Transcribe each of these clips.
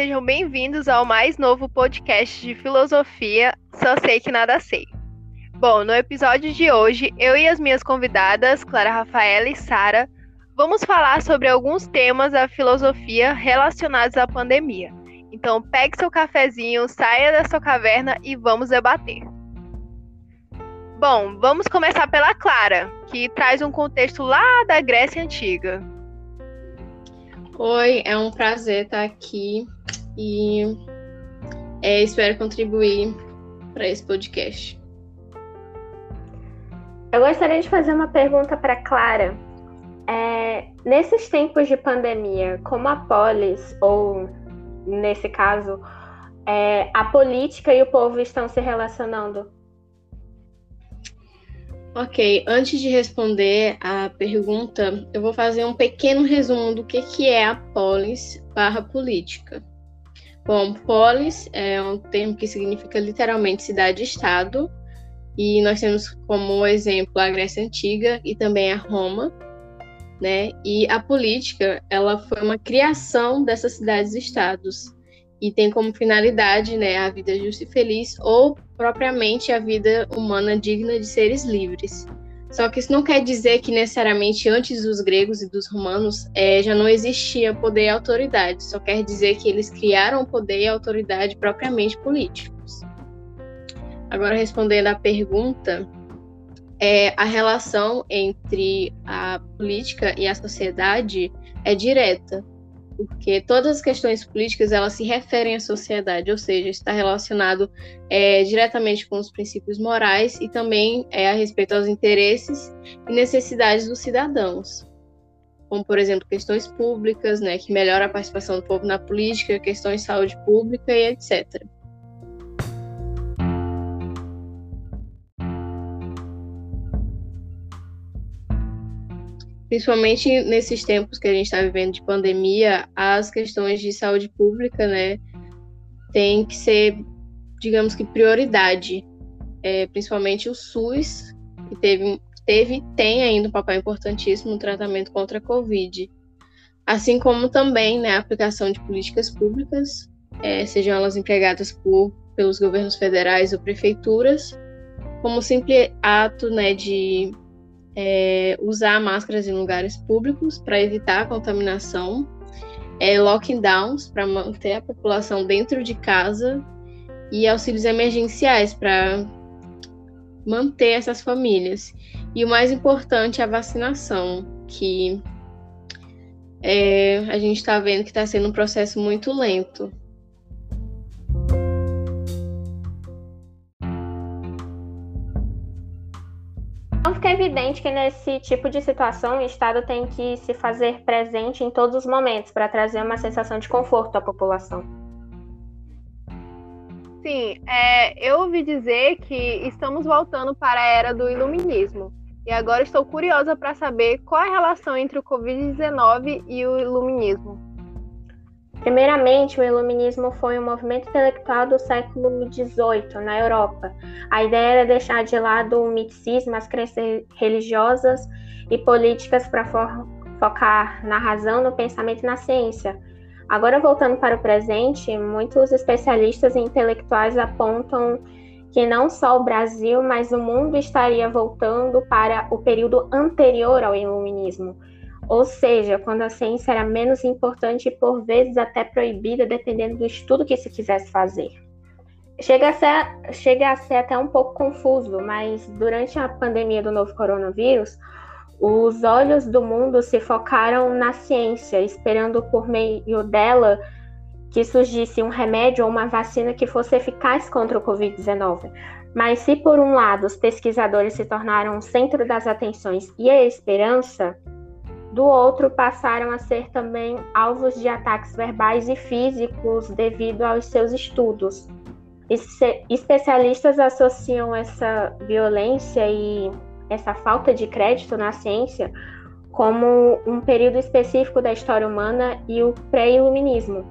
sejam bem-vindos ao mais novo podcast de filosofia Só Sei Que Nada Sei. Bom, no episódio de hoje, eu e as minhas convidadas, Clara Rafaela e Sara, vamos falar sobre alguns temas da filosofia relacionados à pandemia. Então, pegue seu cafezinho, saia da sua caverna e vamos debater. Bom, vamos começar pela Clara, que traz um contexto lá da Grécia Antiga. Oi, é um prazer estar aqui e é, espero contribuir para esse podcast. Eu gostaria de fazer uma pergunta para Clara. É, nesses tempos de pandemia, como a polis, ou nesse caso, é, a política e o povo estão se relacionando? Ok, antes de responder a pergunta, eu vou fazer um pequeno resumo do que, que é a polis barra política. Bom, polis é um termo que significa literalmente cidade-estado, e nós temos como exemplo a Grécia Antiga e também a Roma, né? E a política, ela foi uma criação dessas cidades-estados e tem como finalidade, né, a vida justa e feliz ou propriamente a vida humana digna de seres livres. Só que isso não quer dizer que necessariamente antes dos gregos e dos romanos é, já não existia poder e autoridade. Só quer dizer que eles criaram poder e autoridade propriamente políticos. Agora, respondendo à pergunta, é, a relação entre a política e a sociedade é direta porque todas as questões políticas elas se referem à sociedade, ou seja, está relacionado é, diretamente com os princípios morais e também é, a respeito aos interesses e necessidades dos cidadãos, como por exemplo questões públicas, né, que melhora a participação do povo na política, questões de saúde pública e etc. principalmente nesses tempos que a gente está vivendo de pandemia, as questões de saúde pública, né, tem que ser, digamos que, prioridade. É, principalmente o SUS, que teve, teve tem ainda um papel importantíssimo no tratamento contra a Covid. Assim como também né, a aplicação de políticas públicas, é, sejam elas empregadas por, pelos governos federais ou prefeituras, como simples ato né, de é, usar máscaras em lugares públicos para evitar a contaminação, é, lockdowns para manter a população dentro de casa e auxílios emergenciais para manter essas famílias. E o mais importante é a vacinação, que é, a gente está vendo que está sendo um processo muito lento. Fica evidente que nesse tipo de situação o Estado tem que se fazer presente em todos os momentos para trazer uma sensação de conforto à população. Sim, é, eu ouvi dizer que estamos voltando para a era do iluminismo. E agora estou curiosa para saber qual a relação entre o Covid-19 e o iluminismo. Primeiramente, o iluminismo foi um movimento intelectual do século XVIII na Europa. A ideia era deixar de lado o miticismo, as crenças religiosas e políticas para fo focar na razão, no pensamento e na ciência. Agora, voltando para o presente, muitos especialistas e intelectuais apontam que não só o Brasil, mas o mundo estaria voltando para o período anterior ao iluminismo ou seja, quando a ciência era menos importante e por vezes até proibida, dependendo do estudo que se quisesse fazer. Chega a, ser, chega a ser até um pouco confuso, mas durante a pandemia do novo coronavírus, os olhos do mundo se focaram na ciência, esperando por meio dela que surgisse um remédio ou uma vacina que fosse eficaz contra o Covid-19. Mas se por um lado os pesquisadores se tornaram o centro das atenções e a esperança, do outro passaram a ser também alvos de ataques verbais e físicos devido aos seus estudos. Especialistas associam essa violência e essa falta de crédito na ciência como um período específico da história humana e o pré-iluminismo,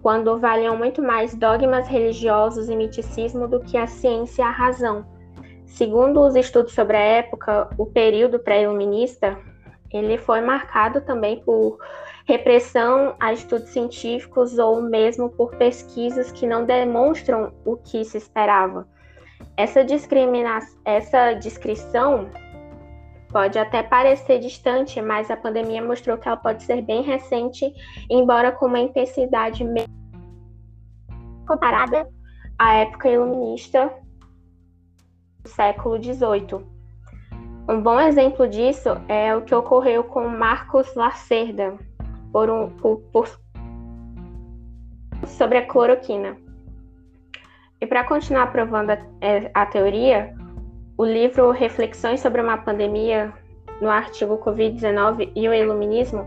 quando valiam muito mais dogmas religiosos e miticismo do que a ciência e a razão. Segundo os estudos sobre a época, o período pré-iluminista ele foi marcado também por repressão a estudos científicos ou mesmo por pesquisas que não demonstram o que se esperava. Essa, discriminação, essa descrição pode até parecer distante, mas a pandemia mostrou que ela pode ser bem recente, embora com uma intensidade comparada à época iluminista do século XVIII. Um bom exemplo disso é o que ocorreu com Marcos Lacerda, por um, por, por, sobre a cloroquina. E para continuar provando a, é, a teoria, o livro Reflexões sobre uma Pandemia, no artigo Covid-19 e o Iluminismo,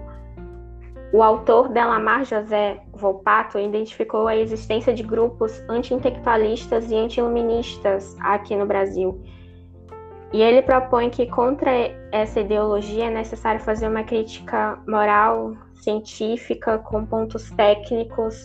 o autor Delamar José Volpato identificou a existência de grupos anti-intelectualistas e anti-iluministas aqui no Brasil e ele propõe que contra essa ideologia é necessário fazer uma crítica moral, científica, com pontos técnicos,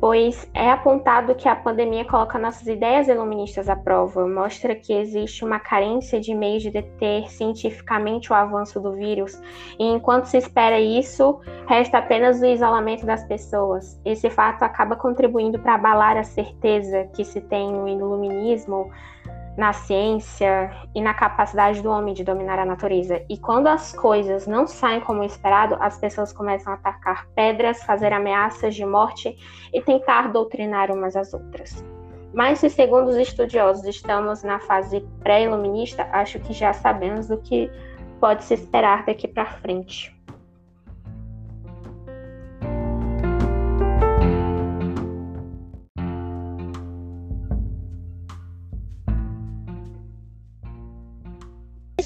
pois é apontado que a pandemia coloca nossas ideias iluministas à prova, mostra que existe uma carência de meios de deter cientificamente o avanço do vírus, e enquanto se espera isso, resta apenas o isolamento das pessoas. Esse fato acaba contribuindo para abalar a certeza que se tem no iluminismo na ciência e na capacidade do homem de dominar a natureza. E quando as coisas não saem como esperado, as pessoas começam a atacar pedras, fazer ameaças de morte e tentar doutrinar umas às outras. Mas se, segundo os estudiosos, estamos na fase pré-iluminista, acho que já sabemos do que pode se esperar daqui para frente.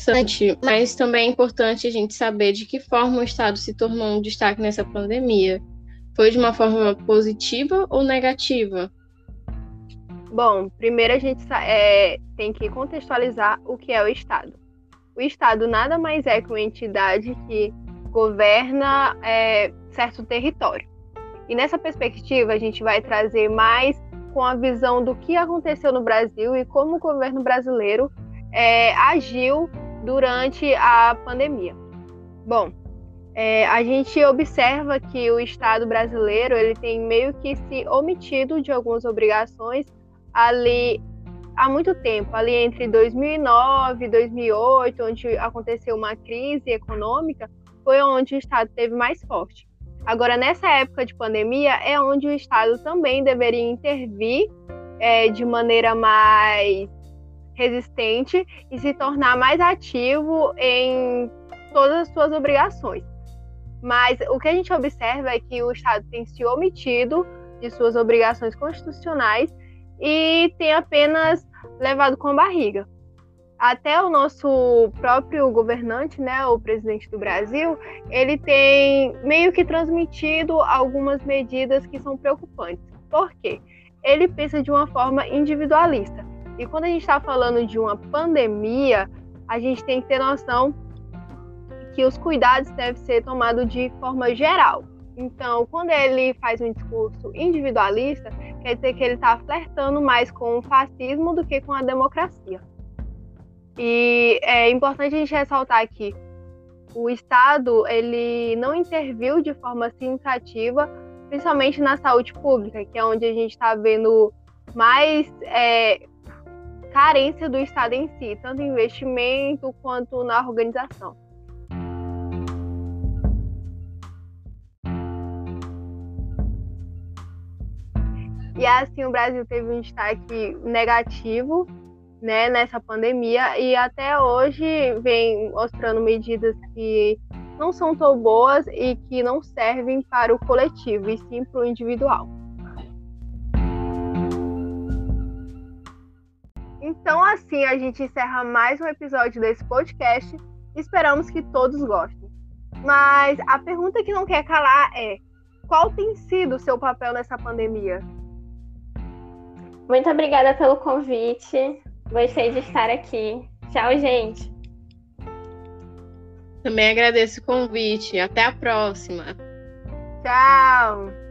Interessante, mas também é importante a gente saber de que forma o Estado se tornou um destaque nessa pandemia. Foi de uma forma positiva ou negativa? Bom, primeiro a gente é, tem que contextualizar o que é o Estado. O Estado nada mais é que uma entidade que governa é, certo território. E nessa perspectiva, a gente vai trazer mais com a visão do que aconteceu no Brasil e como o governo brasileiro é, agiu durante a pandemia. Bom, é, a gente observa que o Estado brasileiro ele tem meio que se omitido de algumas obrigações ali há muito tempo, ali entre 2009 e 2008, onde aconteceu uma crise econômica, foi onde o Estado teve mais forte. Agora, nessa época de pandemia, é onde o Estado também deveria intervir é, de maneira mais resistente e se tornar mais ativo em todas as suas obrigações. Mas o que a gente observa é que o Estado tem se omitido de suas obrigações constitucionais e tem apenas levado com a barriga. Até o nosso próprio governante, né, o presidente do Brasil, ele tem meio que transmitido algumas medidas que são preocupantes. Por quê? Ele pensa de uma forma individualista. E quando a gente está falando de uma pandemia, a gente tem que ter noção que os cuidados devem ser tomados de forma geral. Então, quando ele faz um discurso individualista, quer dizer que ele está flertando mais com o fascismo do que com a democracia. E é importante a gente ressaltar que o Estado ele não interviu de forma significativa, principalmente na saúde pública, que é onde a gente está vendo mais é, carência do Estado em si, tanto em investimento quanto na organização. E assim o Brasil teve um destaque negativo né, nessa pandemia e até hoje vem mostrando medidas que não são tão boas e que não servem para o coletivo, e sim para o individual. Assim, a gente encerra mais um episódio desse podcast. Esperamos que todos gostem. Mas a pergunta que não quer calar é: qual tem sido o seu papel nessa pandemia? Muito obrigada pelo convite. Gostei de estar aqui. Tchau, gente. Também agradeço o convite. Até a próxima. Tchau.